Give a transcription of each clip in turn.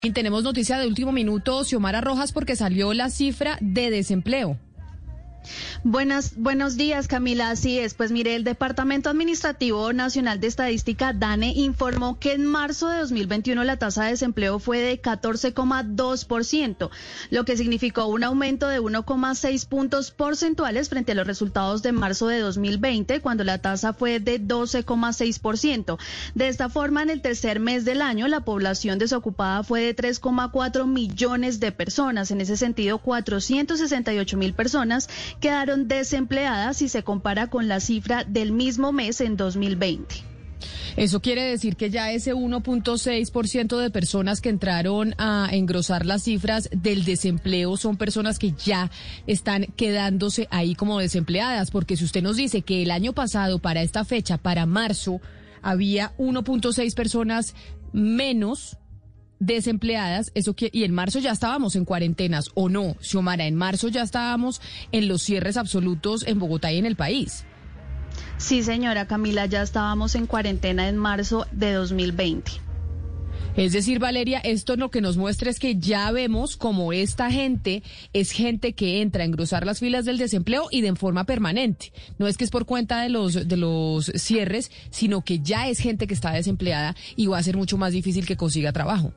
Y tenemos noticia de último minuto, Xiomara Rojas, porque salió la cifra de desempleo. Buenas, buenos días, Camila. Así es. Pues mire, el Departamento Administrativo Nacional de Estadística, DANE, informó que en marzo de 2021 la tasa de desempleo fue de 14,2%, lo que significó un aumento de 1,6 puntos porcentuales frente a los resultados de marzo de 2020, cuando la tasa fue de 12,6%. De esta forma, en el tercer mes del año, la población desocupada fue de 3,4 millones de personas. En ese sentido, 468 mil personas quedaron desempleadas si se compara con la cifra del mismo mes en 2020. Eso quiere decir que ya ese 1.6% de personas que entraron a engrosar las cifras del desempleo son personas que ya están quedándose ahí como desempleadas, porque si usted nos dice que el año pasado para esta fecha, para marzo, había 1.6 personas menos desempleadas, eso que, y en marzo ya estábamos en cuarentenas, o no, Xiomara, en marzo ya estábamos en los cierres absolutos en Bogotá y en el país. Sí, señora Camila, ya estábamos en cuarentena en marzo de 2020. Es decir, Valeria, esto lo que nos muestra es que ya vemos como esta gente es gente que entra a engrosar las filas del desempleo y de forma permanente. No es que es por cuenta de los, de los cierres, sino que ya es gente que está desempleada y va a ser mucho más difícil que consiga trabajo.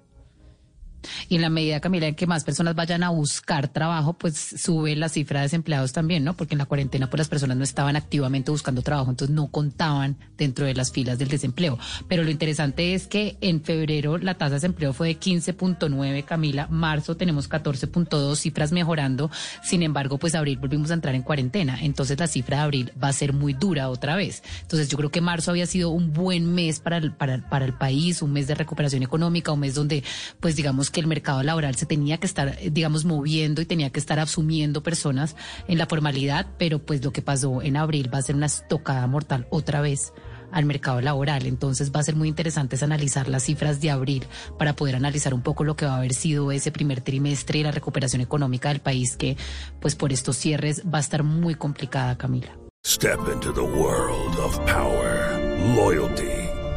Y en la medida, Camila, en que más personas vayan a buscar trabajo, pues sube la cifra de desempleados también, ¿no? Porque en la cuarentena, pues las personas no estaban activamente buscando trabajo, entonces no contaban dentro de las filas del desempleo. Pero lo interesante es que en febrero la tasa de desempleo fue de 15.9, Camila. Marzo tenemos 14.2, cifras mejorando. Sin embargo, pues abril volvimos a entrar en cuarentena. Entonces la cifra de abril va a ser muy dura otra vez. Entonces yo creo que marzo había sido un buen mes para el, para, para el país, un mes de recuperación económica, un mes donde, pues digamos, que el mercado laboral se tenía que estar, eh, digamos, moviendo y tenía que estar asumiendo personas en la formalidad, pero pues lo que pasó en abril va a ser una estocada mortal otra vez al mercado laboral. Entonces va a ser muy interesante analizar las cifras de abril para poder analizar un poco lo que va a haber sido ese primer trimestre y la recuperación económica del país que pues por estos cierres va a estar muy complicada, Camila. Step into the world of power, loyalty.